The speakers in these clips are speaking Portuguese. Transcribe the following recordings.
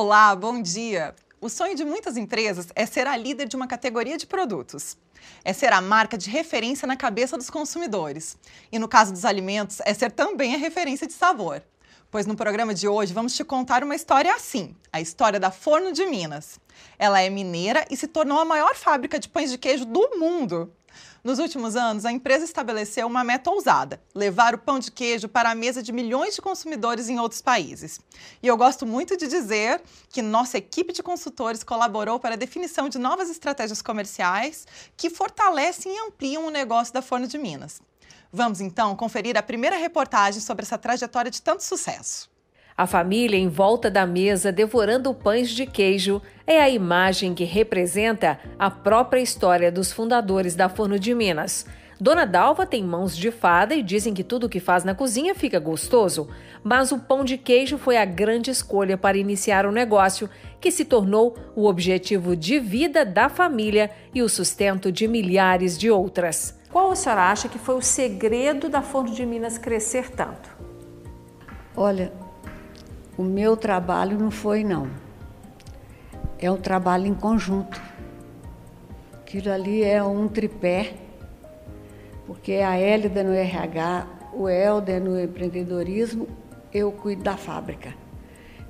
Olá, bom dia! O sonho de muitas empresas é ser a líder de uma categoria de produtos. É ser a marca de referência na cabeça dos consumidores. E no caso dos alimentos, é ser também a referência de sabor. Pois no programa de hoje vamos te contar uma história assim: a história da Forno de Minas. Ela é mineira e se tornou a maior fábrica de pães de queijo do mundo. Nos últimos anos, a empresa estabeleceu uma meta ousada: levar o pão de queijo para a mesa de milhões de consumidores em outros países. E eu gosto muito de dizer que nossa equipe de consultores colaborou para a definição de novas estratégias comerciais que fortalecem e ampliam o negócio da Forno de Minas. Vamos então conferir a primeira reportagem sobre essa trajetória de tanto sucesso. A família em volta da mesa devorando pães de queijo é a imagem que representa a própria história dos fundadores da Forno de Minas. Dona Dalva tem mãos de fada e dizem que tudo que faz na cozinha fica gostoso, mas o pão de queijo foi a grande escolha para iniciar o negócio, que se tornou o objetivo de vida da família e o sustento de milhares de outras. Qual a senhora acha que foi o segredo da Forno de Minas crescer tanto? Olha, o meu trabalho não foi, não. É um trabalho em conjunto. Aquilo ali é um tripé, porque a Hélida no RH, o Helder no empreendedorismo, eu cuido da fábrica.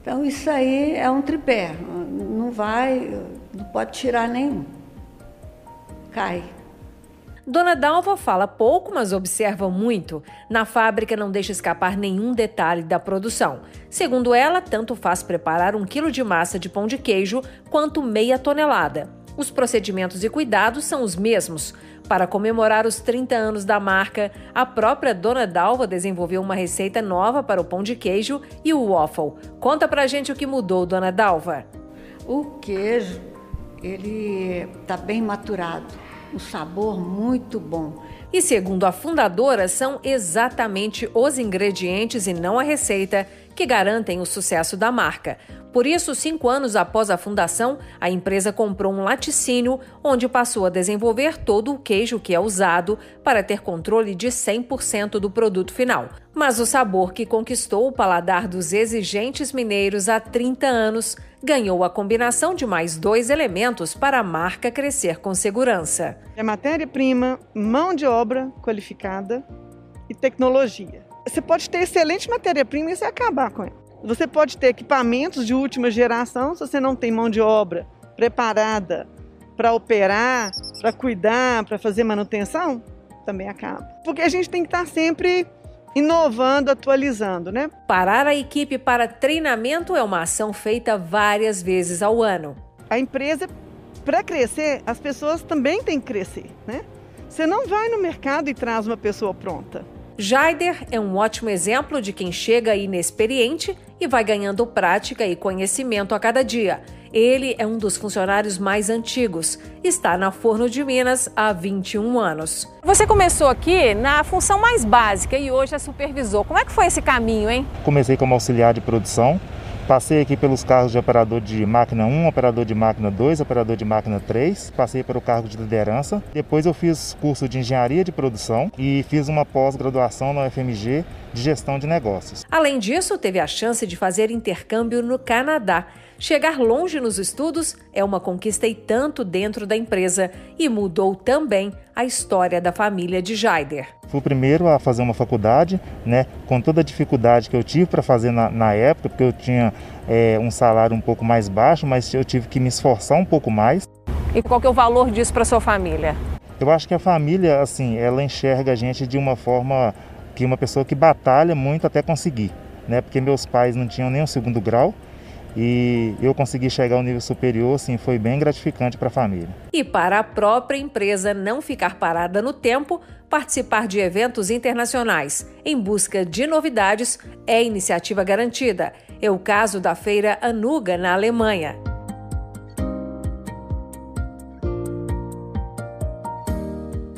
Então isso aí é um tripé, não vai, não pode tirar nenhum. Cai. Dona Dalva fala pouco, mas observa muito. Na fábrica não deixa escapar nenhum detalhe da produção. Segundo ela, tanto faz preparar um quilo de massa de pão de queijo quanto meia tonelada. Os procedimentos e cuidados são os mesmos. Para comemorar os 30 anos da marca, a própria Dona Dalva desenvolveu uma receita nova para o pão de queijo e o waffle. Conta pra gente o que mudou, Dona Dalva. O queijo, ele está bem maturado um sabor muito bom. E segundo a fundadora, são exatamente os ingredientes e não a receita que garantem o sucesso da marca. Por isso, cinco anos após a fundação, a empresa comprou um laticínio onde passou a desenvolver todo o queijo que é usado para ter controle de 100% do produto final. Mas o sabor que conquistou o paladar dos exigentes mineiros há 30 anos ganhou a combinação de mais dois elementos para a marca crescer com segurança: é matéria-prima, mão de obra qualificada e tecnologia. Você pode ter excelente matéria-prima e você acabar com ela. Você pode ter equipamentos de última geração se você não tem mão de obra preparada para operar, para cuidar, para fazer manutenção, também acaba. Porque a gente tem que estar sempre inovando, atualizando, né? Parar a equipe para treinamento é uma ação feita várias vezes ao ano. A empresa, para crescer, as pessoas também têm que crescer, né? Você não vai no mercado e traz uma pessoa pronta. Jaider é um ótimo exemplo de quem chega inexperiente e vai ganhando prática e conhecimento a cada dia. Ele é um dos funcionários mais antigos. Está na Forno de Minas há 21 anos. Você começou aqui na função mais básica e hoje é supervisor. Como é que foi esse caminho, hein? Comecei como auxiliar de produção. Passei aqui pelos cargos de operador de máquina 1, operador de máquina 2, operador de máquina 3. Passei pelo cargo de liderança. Depois eu fiz curso de engenharia de produção e fiz uma pós-graduação na UFMG de gestão de negócios. Além disso, teve a chance de fazer intercâmbio no Canadá. Chegar longe nos estudos é uma conquista e tanto dentro da empresa e mudou também a história da família de Jaider. Fui o primeiro a fazer uma faculdade, né, com toda a dificuldade que eu tive para fazer na, na, época, porque eu tinha é, um salário um pouco mais baixo, mas eu tive que me esforçar um pouco mais. E qual que é o valor disso para sua família? Eu acho que a família, assim, ela enxerga a gente de uma forma que uma pessoa que batalha muito até conseguir, né? Porque meus pais não tinham nem o segundo grau, e eu consegui chegar ao nível superior, assim, foi bem gratificante para a família. E para a própria empresa não ficar parada no tempo, participar de eventos internacionais em busca de novidades é iniciativa garantida. É o caso da feira Anuga na Alemanha.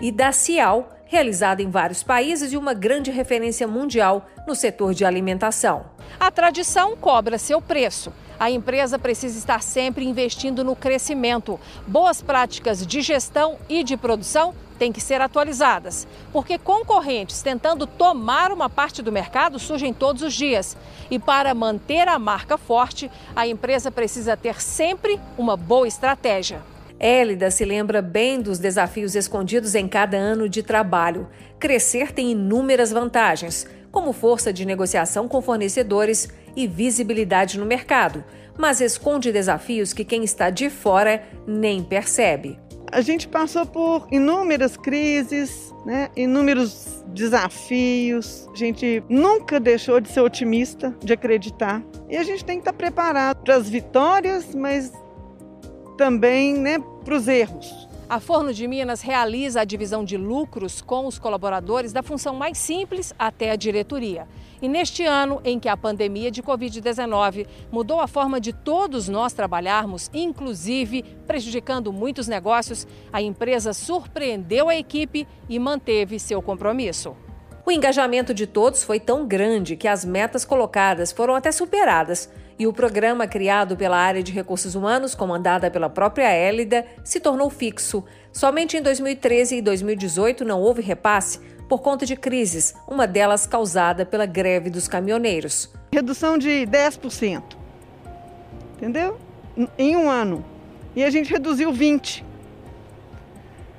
E da Cial, realizada em vários países e uma grande referência mundial no setor de alimentação. A tradição cobra seu preço. A empresa precisa estar sempre investindo no crescimento. Boas práticas de gestão e de produção têm que ser atualizadas, porque concorrentes tentando tomar uma parte do mercado surgem todos os dias. E para manter a marca forte, a empresa precisa ter sempre uma boa estratégia. Hélida se lembra bem dos desafios escondidos em cada ano de trabalho. Crescer tem inúmeras vantagens, como força de negociação com fornecedores e visibilidade no mercado, mas esconde desafios que quem está de fora nem percebe. A gente passou por inúmeras crises, né? inúmeros desafios. A gente nunca deixou de ser otimista, de acreditar. E a gente tem que estar preparado para as vitórias, mas também né, para os erros. A Forno de Minas realiza a divisão de lucros com os colaboradores da função mais simples até a diretoria. E neste ano em que a pandemia de Covid-19 mudou a forma de todos nós trabalharmos, inclusive prejudicando muitos negócios, a empresa surpreendeu a equipe e manteve seu compromisso. O engajamento de todos foi tão grande que as metas colocadas foram até superadas e o programa criado pela área de recursos humanos, comandada pela própria Hélida, se tornou fixo. Somente em 2013 e 2018 não houve repasse por conta de crises, uma delas causada pela greve dos caminhoneiros. Redução de 10%. Entendeu? Em um ano. E a gente reduziu 20%.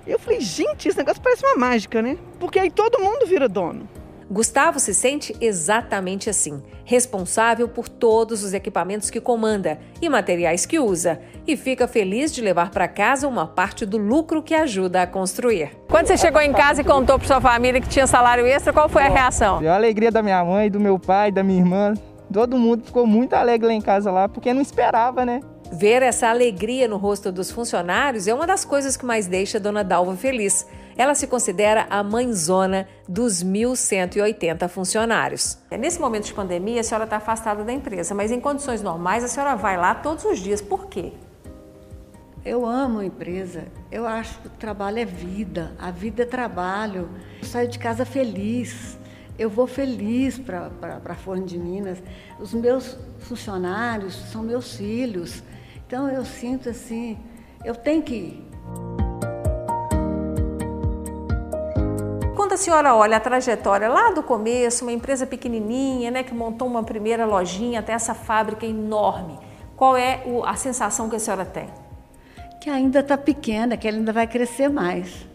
Eu falei, gente, esse negócio parece uma mágica, né? Porque aí todo mundo vira dono. Gustavo se sente exatamente assim, responsável por todos os equipamentos que comanda e materiais que usa, e fica feliz de levar para casa uma parte do lucro que ajuda a construir. Quando você chegou em casa e contou para sua família que tinha salário extra, qual foi a reação? A alegria da minha mãe, do meu pai, da minha irmã, todo mundo ficou muito alegre lá em casa lá, porque não esperava, né? Ver essa alegria no rosto dos funcionários é uma das coisas que mais deixa a dona Dalva feliz. Ela se considera a mãezona dos 1.180 funcionários. É, nesse momento de pandemia, a senhora está afastada da empresa, mas em condições normais a senhora vai lá todos os dias. Por quê? Eu amo a empresa. Eu acho que o trabalho é vida, a vida é trabalho. Eu saio de casa feliz. Eu vou feliz para a Forno de Minas. Os meus funcionários são meus filhos. Então eu sinto assim, eu tenho que ir. Senhora olha a trajetória lá do começo, uma empresa pequenininha, né, que montou uma primeira lojinha até essa fábrica enorme, qual é a sensação que a senhora tem? Que ainda está pequena, que ainda vai crescer mais.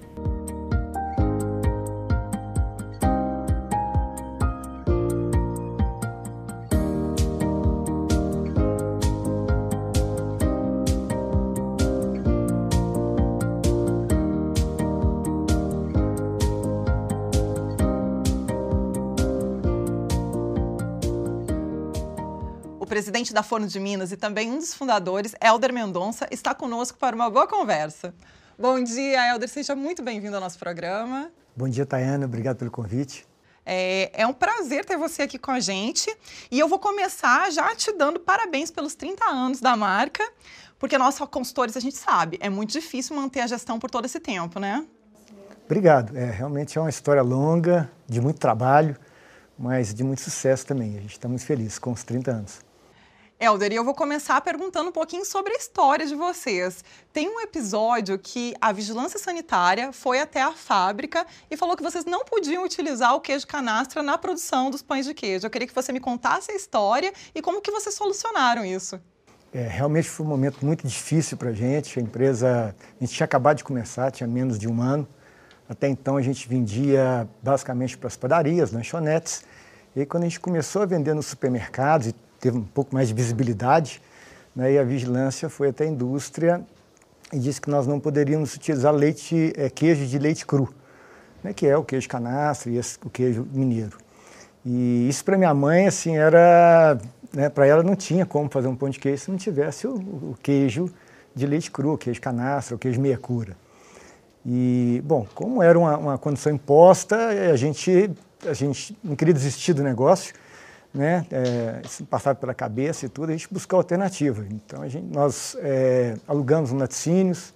Da Forno de Minas e também um dos fundadores, Helder Mendonça, está conosco para uma boa conversa. Bom dia, Helder, seja muito bem-vindo ao nosso programa. Bom dia, Tayana, obrigado pelo convite. É, é, um prazer ter você aqui com a gente e eu vou começar já te dando parabéns pelos 30 anos da marca, porque nós, consultores, a gente sabe, é muito difícil manter a gestão por todo esse tempo, né? Obrigado. É, realmente é uma história longa, de muito trabalho, mas de muito sucesso também. A gente está muito feliz com os 30 anos. Helder, eu vou começar perguntando um pouquinho sobre a história de vocês. Tem um episódio que a vigilância sanitária foi até a fábrica e falou que vocês não podiam utilizar o queijo canastra na produção dos pães de queijo. Eu queria que você me contasse a história e como que vocês solucionaram isso. É, realmente foi um momento muito difícil para a gente. A empresa, a gente tinha acabado de começar, tinha menos de um ano. Até então a gente vendia basicamente para as padarias, lanchonetes. E aí, quando a gente começou a vender nos supermercados e teve um pouco mais de visibilidade, né, e a vigilância foi até a indústria e disse que nós não poderíamos utilizar leite, é, queijo de leite cru, né, que é o queijo canastra e esse, o queijo mineiro. E isso para minha mãe, assim, era... Né, para ela não tinha como fazer um pão de queijo se não tivesse o, o queijo de leite cru, o queijo canastra, o queijo meia cura. E, bom, como era uma, uma condição imposta, a gente, a gente não queria desistir do negócio, né, é, passava pela cabeça e tudo, a gente buscou alternativa. Então, a gente, nós é, alugamos laticínios,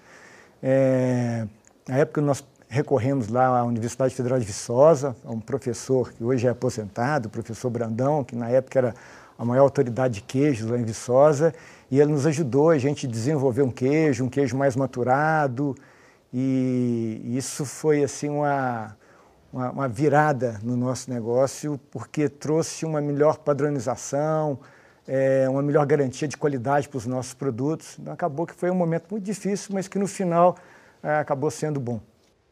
é, na época nós recorremos lá à Universidade Federal de Viçosa, a um professor que hoje é aposentado, o professor Brandão, que na época era a maior autoridade de queijos lá em Viçosa, e ele nos ajudou a gente desenvolver um queijo, um queijo mais maturado, E isso foi assim uma, uma, uma virada no nosso negócio, porque trouxe uma melhor padronização, é, uma melhor garantia de qualidade para os nossos produtos. Então, acabou que foi um momento muito difícil, mas que no final é, acabou sendo bom.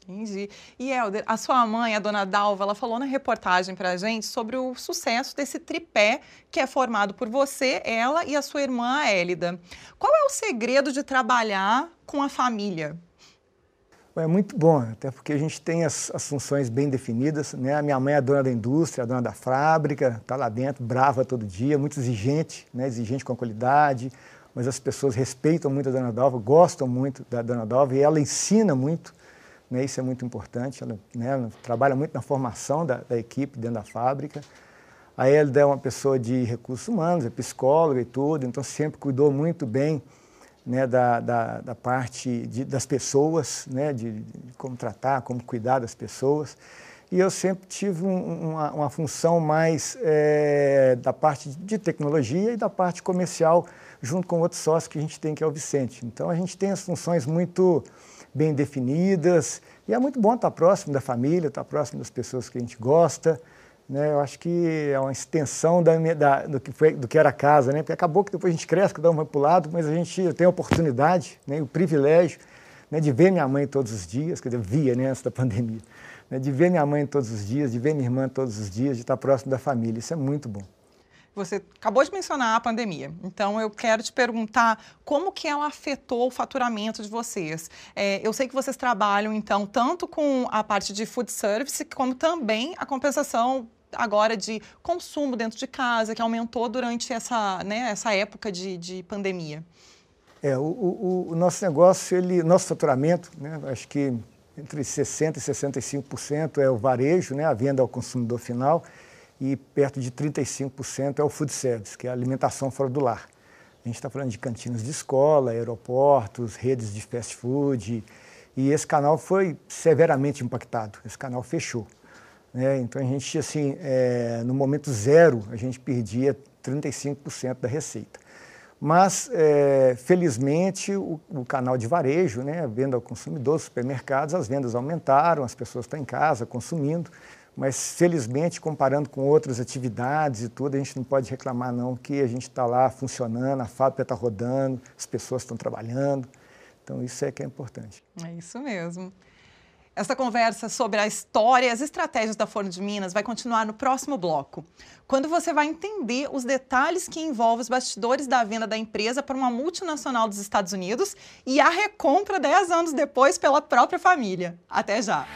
Entendi. E Helder, a sua mãe, a dona Dalva, ela falou na reportagem para a gente sobre o sucesso desse tripé que é formado por você, ela e a sua irmã, a Élida. Qual é o segredo de trabalhar com a família? É muito bom, até porque a gente tem as, as, funções bem definidas. Né? A minha mãe é dona da indústria, dona da fábrica, está lá dentro, brava todo dia, muito exigente, né? exigente com a qualidade, mas as pessoas respeitam muito a dona Dalva, gostam muito da dona Dalva e ela ensina muito, né? isso é muito importante. Ela, né? ela trabalha muito na formação da, da, equipe dentro da fábrica. A Elda é uma pessoa de recursos humanos, é psicóloga e tudo, então sempre cuidou muito bem né, da, da, da, parte de, das pessoas, né, de, de, como tratar, como cuidar das pessoas. E eu sempre tive um, uma, uma, função mais é, da parte de tecnologia e da parte comercial, junto com outros sócios que a gente tem, que é o Vicente. Então a gente tem as funções muito bem definidas e é muito bom estar próximo da família, estar próximo das pessoas que a gente gosta. Né? Eu acho que é uma extensão da, da, do, que foi, do que era a casa, né? Porque acabou que depois a gente cresce, cada um vai para o lado, mas a gente tem a oportunidade, né? o privilégio né? de ver minha mãe todos os dias, quer dizer, via né? antes da pandemia, né? de ver minha mãe todos os dias, de ver minha irmã todos os dias, de estar próximo da família. Isso é muito bom. Você acabou de mencionar a pandemia, então eu quero te perguntar como que ela afetou o faturamento de vocês. É, eu sei que vocês trabalham, então, tanto com a parte de food service, como também a compensação agora de consumo dentro de casa, que aumentou durante essa, né, essa época de, de pandemia? É, o, o, o, nosso negócio, ele, nosso faturamento, né, acho que entre 60% e 65% é o varejo, né, a venda ao consumidor final, e perto de 35% é o food service, que é a alimentação fora do lar. A gente está falando de cantinas de escola, aeroportos, redes de fast food, e esse canal foi severamente impactado, esse canal fechou. Né? Então a gente, assim, é, no momento zero, a gente perdia 35% da receita. Mas, é, felizmente, o, o, canal de varejo, né, venda ao consumidor, supermercados, as vendas aumentaram, as pessoas estão em casa consumindo, mas, felizmente, comparando com outras atividades e tudo, a gente não pode reclamar, não, que a gente está lá funcionando, a fábrica está rodando, as pessoas estão trabalhando. Então, isso é que é importante. É isso mesmo. Essa conversa sobre a história e as estratégias da Forno de Minas vai continuar no próximo bloco, quando você vai entender os detalhes que envolvem os bastidores da venda da empresa para uma multinacional dos Estados Unidos e a recompra 10 anos depois pela própria família. Até já!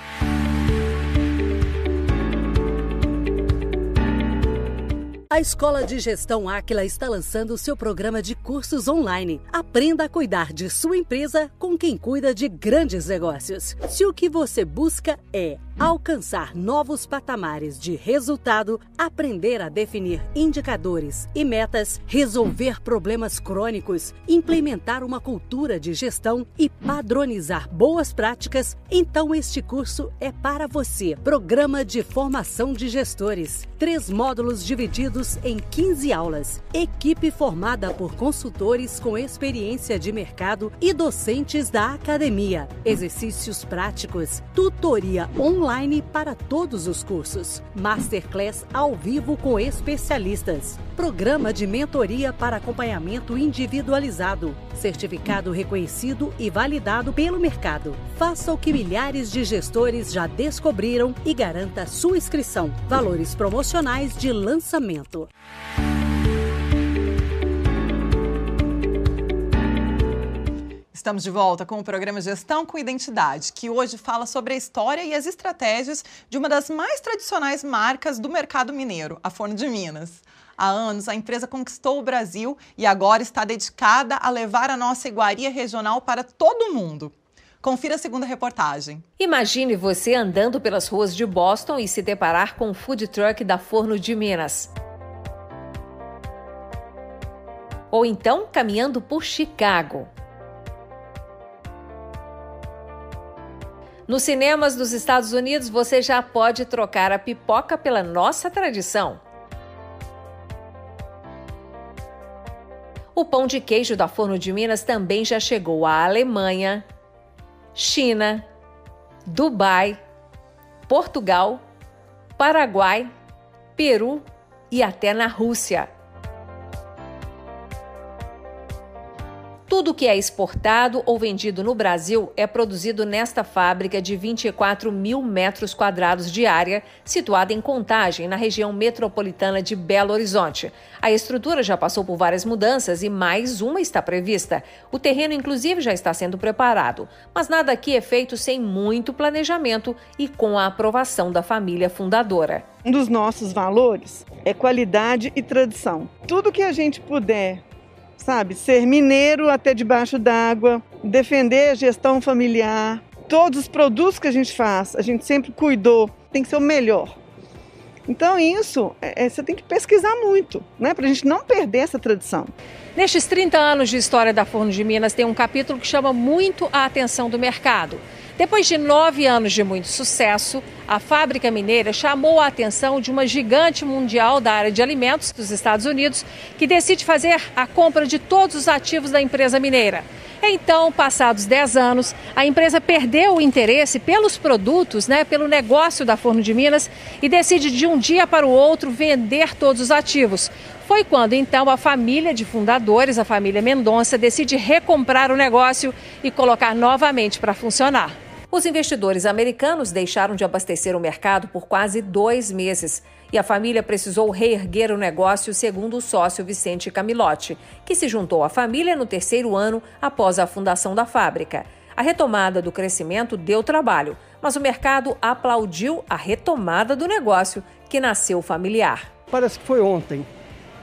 A Escola de Gestão Áquila está lançando seu programa de cursos online. Aprenda a cuidar de sua empresa com quem cuida de grandes negócios. Se o que você busca é alcançar novos patamares de resultado, aprender a definir indicadores e metas, resolver problemas crônicos, implementar uma cultura de gestão e padronizar boas práticas, então este curso é para você. Programa de Formação de Gestores. Três módulos divididos em 15 aulas. Equipe formada por consultores com experiência de mercado e docentes da academia. Exercícios práticos, tutoria online para todos os cursos. Masterclass ao vivo com especialistas. Programa de mentoria para acompanhamento individualizado. Certificado reconhecido e validado pelo mercado. Faça o que milhares de gestores já descobriram e garanta sua inscrição. Valores promocionais de lançamento. Estamos de volta com o programa Gestão com Identidade, que hoje fala sobre a história e as estratégias de uma das mais tradicionais marcas do mercado mineiro, a Forno de Minas. Há anos, a empresa conquistou o Brasil e agora está dedicada a levar a nossa iguaria regional para todo o mundo. Confira a segunda reportagem. Imagine você andando pelas ruas de Boston e se deparar com o food truck da Forno de Minas. Ou então caminhando por Chicago. Nos cinemas dos Estados Unidos, você já pode trocar a pipoca pela nossa tradição. O pão de queijo da Forno de Minas também já chegou à Alemanha, China, Dubai, Portugal, Paraguai, Peru e até na Rússia. Tudo que é exportado ou vendido no Brasil é produzido nesta fábrica de 24 mil metros quadrados de área, situada em Contagem, na região metropolitana de Belo Horizonte. A estrutura já passou por várias mudanças e mais uma está prevista. O terreno, inclusive, já está sendo preparado. Mas nada aqui é feito sem muito planejamento e com a aprovação da família fundadora. Um dos nossos valores é qualidade e tradição. Tudo que a gente puder sabe? Ser mineiro até debaixo d'água, defender a gestão familiar. Todos os produtos que a gente faz, a gente sempre cuidou, tem que ser o melhor. Então, isso é, é você tem que pesquisar muito, né? Para a gente não perder essa tradição. Nestes 30 anos de história da Forno de Minas, tem um capítulo que chama muito a atenção do mercado. Depois de nove anos de muito sucesso, a fábrica mineira chamou a atenção de uma gigante mundial da área de alimentos dos Estados Unidos que decide fazer a compra de todos os ativos da empresa mineira. Então, passados 10 anos, a empresa perdeu o interesse pelos produtos, né, pelo negócio da Forno de Minas e decide de um dia para o outro vender todos os ativos. Foi quando então a família de fundadores, a família Mendonça, decide recomprar o negócio e colocar novamente para funcionar. Os investidores americanos deixaram de abastecer o mercado por quase dois meses e a família precisou reerguer o negócio, segundo o sócio Vicente Camilotti, que se juntou à família no terceiro ano após a fundação da fábrica. A retomada do crescimento deu trabalho, mas o mercado aplaudiu a retomada do negócio que nasceu familiar. Parece que foi ontem,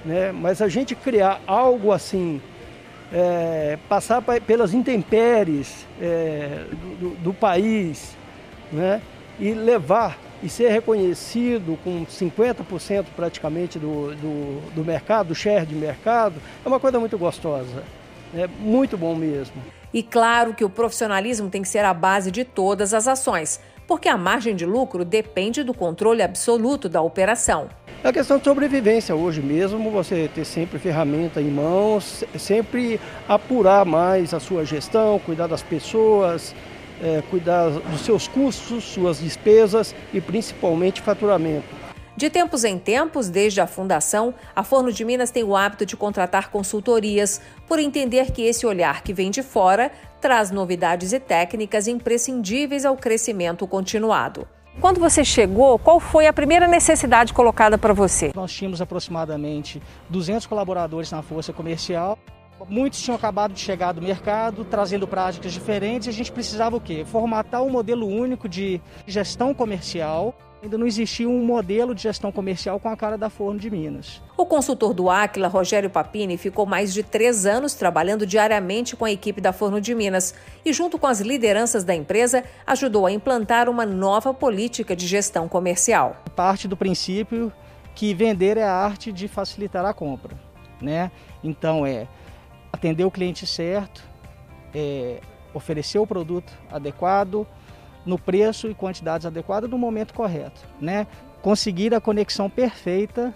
né? mas a gente criar algo assim é, passar pelas intempéries é, do, do, país né? e levar e ser reconhecido com 50% praticamente do, do, do, mercado, do share de mercado, é uma coisa muito gostosa. É muito bom mesmo. E claro que o profissionalismo tem que ser a base de todas as ações, porque a margem de lucro depende do controle absoluto da operação. É questão de sobrevivência hoje mesmo, você ter sempre ferramenta em mãos, sempre apurar mais a sua gestão, cuidar das pessoas, é, cuidar dos seus custos, suas despesas e principalmente faturamento. De tempos em tempos, desde a fundação, a Forno de Minas tem o hábito de contratar consultorias, por entender que esse olhar que vem de fora traz novidades e técnicas imprescindíveis ao crescimento continuado. Quando você chegou, qual foi a primeira necessidade colocada para você? Nós tínhamos aproximadamente 200 colaboradores na força comercial. Muitos tinham acabado de chegar do mercado, trazendo práticas diferentes, a gente precisava o quê? Formatar um modelo único de gestão comercial Ainda não existia um modelo de gestão comercial com a cara da Forno de Minas. O consultor do Aquila, Rogério Papini, ficou mais de três anos trabalhando diariamente com a equipe da Forno de Minas e, junto com as lideranças da empresa, ajudou a implantar uma nova política de gestão comercial. Parte do princípio que vender é a arte de facilitar a compra. Né? Então, é atender o cliente certo, é oferecer o produto adequado, no preço e quantidades adequadas no momento correto, né? Conseguir a conexão perfeita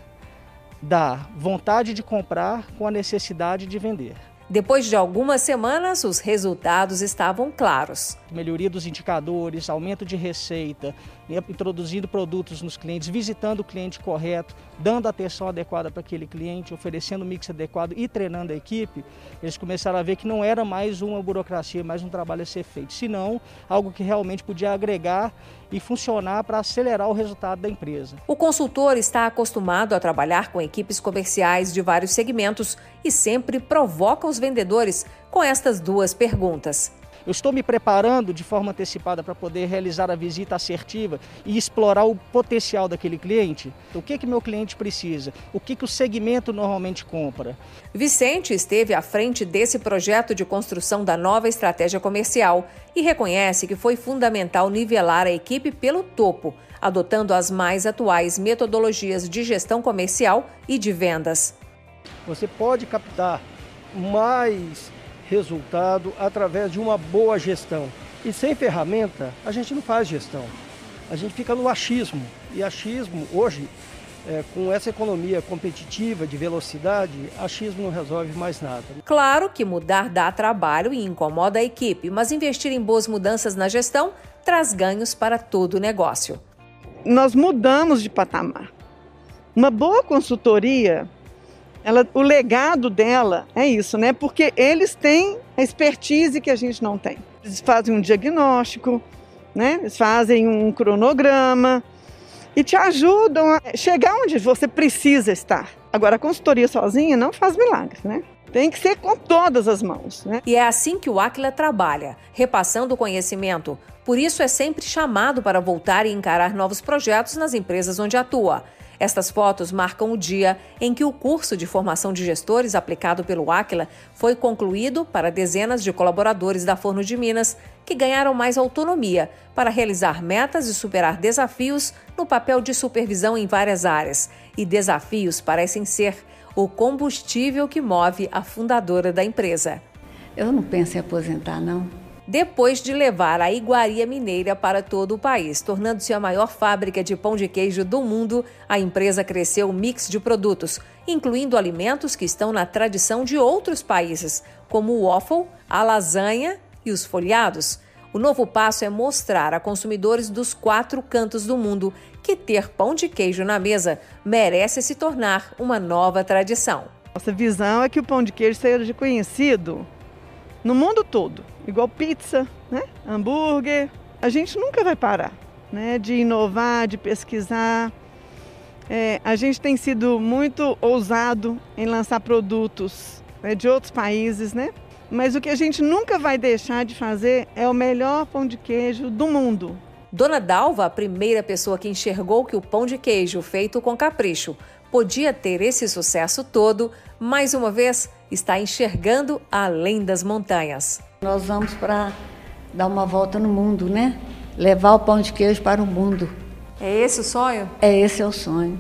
da vontade de comprar com a necessidade de vender. Depois de algumas semanas, os resultados estavam claros. Melhoria dos indicadores, aumento de receita, introduzindo produtos nos clientes, visitando o cliente correto, dando atenção adequada para aquele cliente, oferecendo o mix adequado e treinando a equipe, eles começaram a ver que não era mais uma burocracia, mais um trabalho a ser feito, senão algo que realmente podia agregar e funcionar para acelerar o resultado da empresa. O consultor está acostumado a trabalhar com equipes comerciais de vários segmentos e sempre provoca os vendedores com estas duas perguntas. Eu estou me preparando de forma antecipada para poder realizar a visita assertiva e explorar o potencial daquele cliente? O que que meu cliente precisa? O que que o segmento normalmente compra? Vicente esteve à frente desse projeto de construção da nova estratégia comercial e reconhece que foi fundamental nivelar a equipe pelo topo, adotando as mais atuais metodologias de gestão comercial e de vendas. Você pode captar mais resultado através de uma boa gestão. E sem ferramenta, a gente não faz gestão. A gente fica no achismo. E achismo, hoje, é, com essa economia competitiva de velocidade, achismo não resolve mais nada. Claro que mudar dá trabalho e incomoda a equipe, mas investir em boas mudanças na gestão traz ganhos para todo o negócio. Nós mudamos de patamar. Uma boa consultoria, ela, o legado dela é isso, né? Porque eles têm a expertise que a gente não tem. Eles fazem um diagnóstico, né? Eles fazem um cronograma, e te ajudam a chegar onde você precisa estar. Agora, a consultoria sozinha não faz milagres, né? Tem que ser com todas as mãos. Né? E é assim que o Aquila trabalha, repassando o conhecimento. Por isso é sempre chamado para voltar e encarar novos projetos nas empresas onde atua. Estas fotos marcam o dia em que o curso de formação de gestores aplicado pelo Aquila foi concluído para dezenas de colaboradores da Forno de Minas que ganharam mais autonomia para realizar metas e superar desafios no papel de supervisão em várias áreas. E desafios parecem ser o combustível que move a fundadora da empresa. Eu não penso em aposentar, não depois de levar a iguaria mineira para todo o país. Tornando-se a maior fábrica de pão de queijo do mundo, a empresa cresceu um mix de produtos, incluindo alimentos que estão na tradição de outros países, como o waffle, a lasanha e os folhados. O novo passo é mostrar a consumidores dos quatro cantos do mundo que ter pão de queijo na mesa merece se tornar uma nova tradição. Nossa visão é que o pão de queijo seja conhecido no mundo todo, igual pizza, né? hambúrguer. A gente nunca vai parar né? de inovar, de pesquisar. É, a gente tem sido muito ousado em lançar produtos né, de outros países, né? Mas o que a gente nunca vai deixar de fazer é o melhor pão de queijo do mundo. Dona Dalva, a primeira pessoa que enxergou que o pão de queijo feito com capricho podia ter esse sucesso todo, mais uma vez está enxergando além das montanhas. Nós vamos para dar uma volta no mundo, né? Levar o pão de queijo para o mundo. É esse o sonho? É esse é o sonho.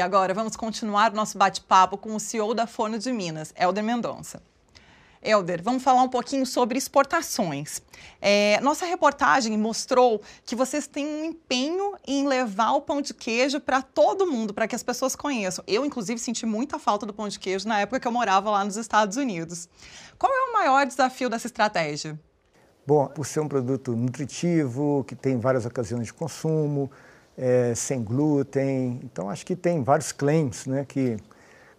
E agora vamos continuar nosso bate-papo com o CEO da Forno de Minas, Helder Mendonça. Helder, vamos falar um pouquinho sobre exportações. É, nossa reportagem mostrou que vocês têm um empenho em levar o pão de queijo para todo mundo, para que as pessoas conheçam. Eu, inclusive, senti muita falta do pão de queijo na época que eu morava lá nos Estados Unidos. Qual é o maior desafio dessa estratégia? Bom, por ser um produto nutritivo, que tem várias ocasiões de consumo, é, sem glúten. Então, acho que tem vários claims né, que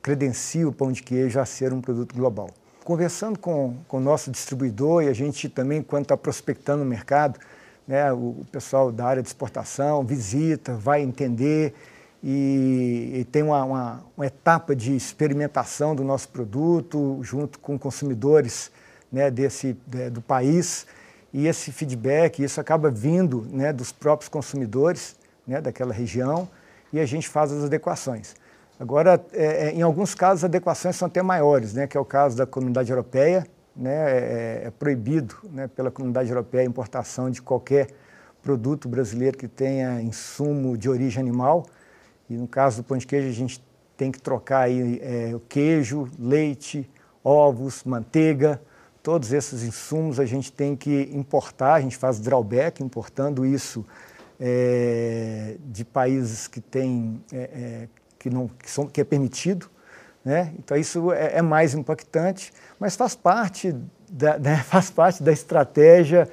credenciam o pão de queijo a ser um produto global. Conversando com, com o nosso distribuidor e a gente também, quando está prospectando o mercado, né, o, o, pessoal da área de exportação visita, vai entender e, e tem uma, uma, uma, etapa de experimentação do nosso produto junto com consumidores né, desse, de, do país e esse feedback, isso acaba vindo né, dos próprios consumidores né, daquela região e a gente faz as adequações. Agora, é, é, em alguns casos, as adequações são até maiores, né, que é o caso da comunidade europeia. Né, é, é proibido né, pela comunidade europeia a importação de qualquer produto brasileiro que tenha insumo de origem animal. E no caso do pão de queijo, a gente tem que trocar aí, é, o queijo, leite, ovos, manteiga, todos esses insumos a gente tem que importar, a gente faz drawback, importando isso é, de países que têm é, que não que, são, que é permitido, né? Então isso é, é mais impactante, mas faz parte da, né? faz parte da estratégia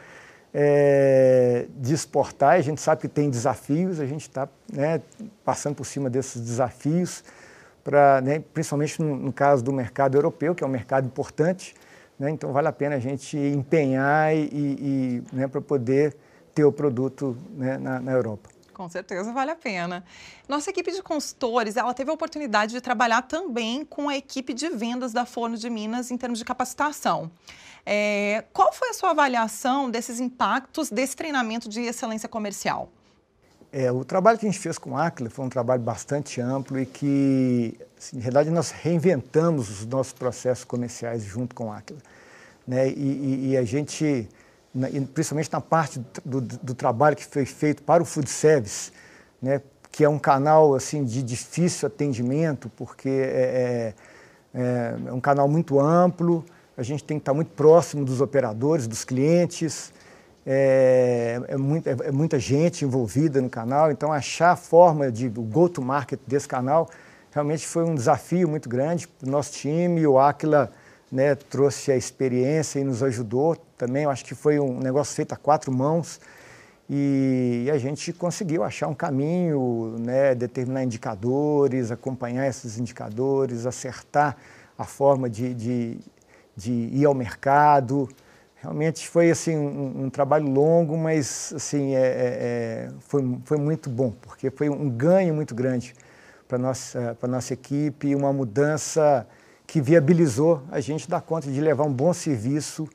de exportar. A gente sabe que tem desafios, a gente está né, passando por cima desses desafios né, principalmente no, no, caso do mercado europeu, que é um mercado importante. Né? Então vale a pena a gente empenhar e, e né, para poder ter o produto né, na, na Europa. Com certeza vale a pena. Nossa equipe de consultores, ela teve a oportunidade de trabalhar também com a equipe de vendas da Forno de Minas em termos de capacitação. É, qual foi a sua avaliação desses impactos desse treinamento de excelência comercial? É, o trabalho que a gente fez com a Acla foi um trabalho bastante amplo e que, assim, na verdade, nós reinventamos os nossos processos comerciais junto com a Acla. Né? E, e, e a gente principalmente na parte do, do, trabalho que foi feito para o food service, né, que é um canal assim de difícil atendimento, porque é, é, é um canal muito amplo, a gente tem que estar muito próximo dos operadores, dos clientes, é, é, muito, é, é, muita gente envolvida no canal, então achar a forma de go-to-market desse canal realmente foi um desafio muito grande para o nosso time. O Aquila né, trouxe a experiência e nos ajudou também. Eu acho que foi um negócio feito a quatro mãos e a gente conseguiu achar um caminho, né, determinar indicadores, acompanhar esses indicadores, acertar a forma de, de, de ir ao mercado. Realmente foi assim um, um trabalho longo, mas assim é, é, é foi, foi muito bom, porque foi um ganho muito grande para nossa para nossa equipe, uma mudança que viabilizou a gente dar conta de levar um bom serviço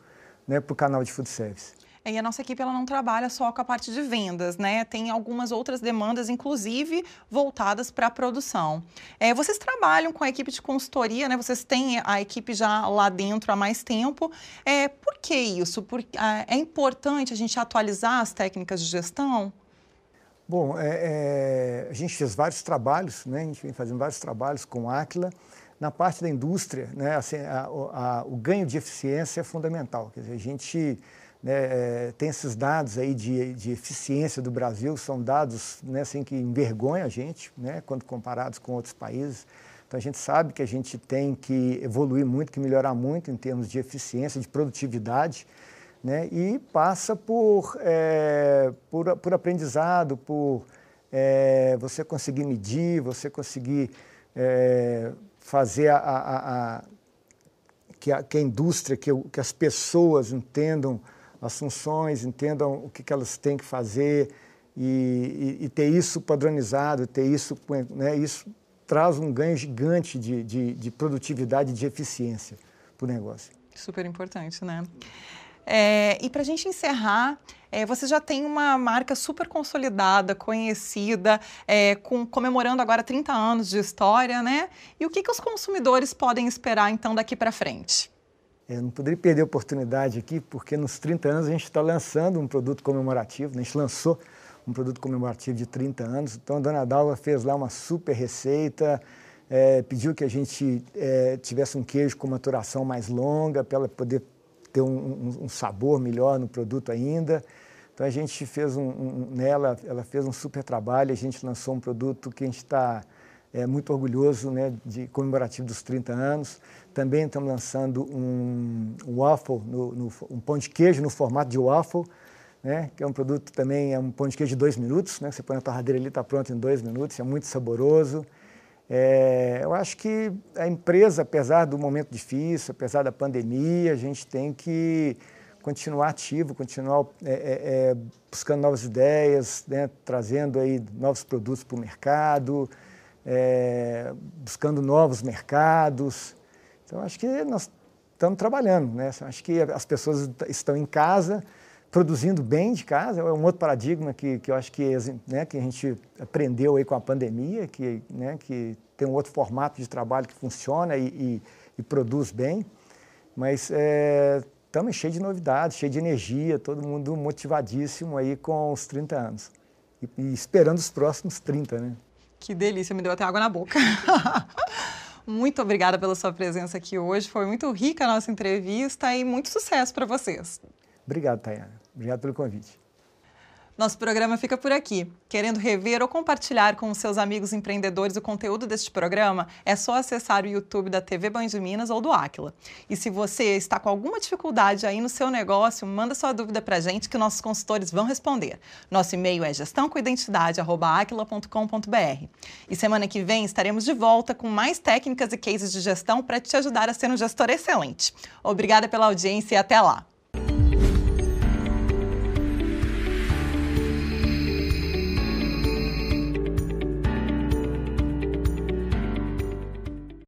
né, para o canal de food service. E a nossa equipe ela não trabalha só com a parte de vendas, né? Tem algumas outras demandas, inclusive voltadas para a produção. É, vocês trabalham com a equipe de consultoria, né? Vocês têm a equipe já lá dentro há mais tempo. É, por que isso? Por, é importante a gente atualizar as técnicas de gestão? Bom, é, é, a gente fez vários trabalhos, né? A gente vem fazendo vários trabalhos com a Aquila. Na parte da indústria, né? Assim, a, a, o ganho de eficiência é fundamental. Quer dizer, a gente né, é, tem esses dados aí de, de, eficiência do Brasil, são dados né, assim, que envergonham a gente, né, quando comparados com outros países. Então a gente sabe que a gente tem que evoluir muito, que melhorar muito em termos de eficiência, de produtividade, né, e passa por, é, por, por, aprendizado, por é, você conseguir medir, você conseguir é, fazer a, a, a, que, a, que a indústria, que, que as pessoas entendam as funções, entendam o que, que elas têm que fazer e, e, e ter isso padronizado, ter isso, né, isso traz um ganho gigante de, de, de produtividade e de eficiência para o negócio. Super importante, né? É, e para a gente encerrar, é, você já tem uma marca super consolidada, conhecida, é, com, comemorando agora 30 anos de história, né? E o que, que os consumidores podem esperar então daqui para frente? Eu não poderia perder a oportunidade aqui, porque nos 30 anos a gente está lançando um produto comemorativo, né? a gente lançou um produto comemorativo de 30 anos. Então a dona Dalva fez lá uma super receita, é, pediu que a gente é, tivesse um queijo com maturação mais longa, para ela poder ter um, um, um, sabor melhor no produto ainda. Então a gente fez um, um, nela, ela fez um super trabalho, a gente lançou um produto que a gente está é, muito orgulhoso né, de comemorativo dos 30 anos. Também estamos lançando um, waffle, no, no, um pão de queijo no formato de waffle, né, que é um produto também, é um pão de queijo de dois minutos, né, você põe na torradeira ali, está pronto em dois minutos, é muito saboroso. É, eu acho que a empresa, apesar do momento difícil, apesar da pandemia, a gente tem que continuar ativo, continuar é, é, é buscando novas ideias, né, trazendo aí novos produtos para o mercado, é, buscando novos mercados. Então, acho que nós estamos trabalhando, né? Acho que as pessoas estão em casa, produzindo bem de casa, é um outro paradigma que, que eu acho que, né, que a gente aprendeu aí com a pandemia, que, né, que tem um outro formato de trabalho que funciona e, e, e produz bem, mas estamos é, cheios de novidades, cheios de energia, todo mundo motivadíssimo aí com os 30 anos e, e esperando os próximos 30, né? Que delícia, me deu até água na boca. Muito obrigada pela sua presença aqui hoje. Foi muito rica a nossa entrevista e muito sucesso para vocês. Obrigado, Tayana. Obrigado pelo convite. Nosso programa fica por aqui. Querendo rever ou compartilhar com seus amigos empreendedores o conteúdo deste programa, é só acessar o YouTube da TV Band de Minas ou do Aquila. E se você está com alguma dificuldade aí no seu negócio, manda sua dúvida para a gente que nossos consultores vão responder. Nosso e-mail é gestãocoidentidade.aquila.com.br. E semana que vem estaremos de volta com mais técnicas e cases de gestão para te ajudar a ser um gestor excelente. Obrigada pela audiência e até lá!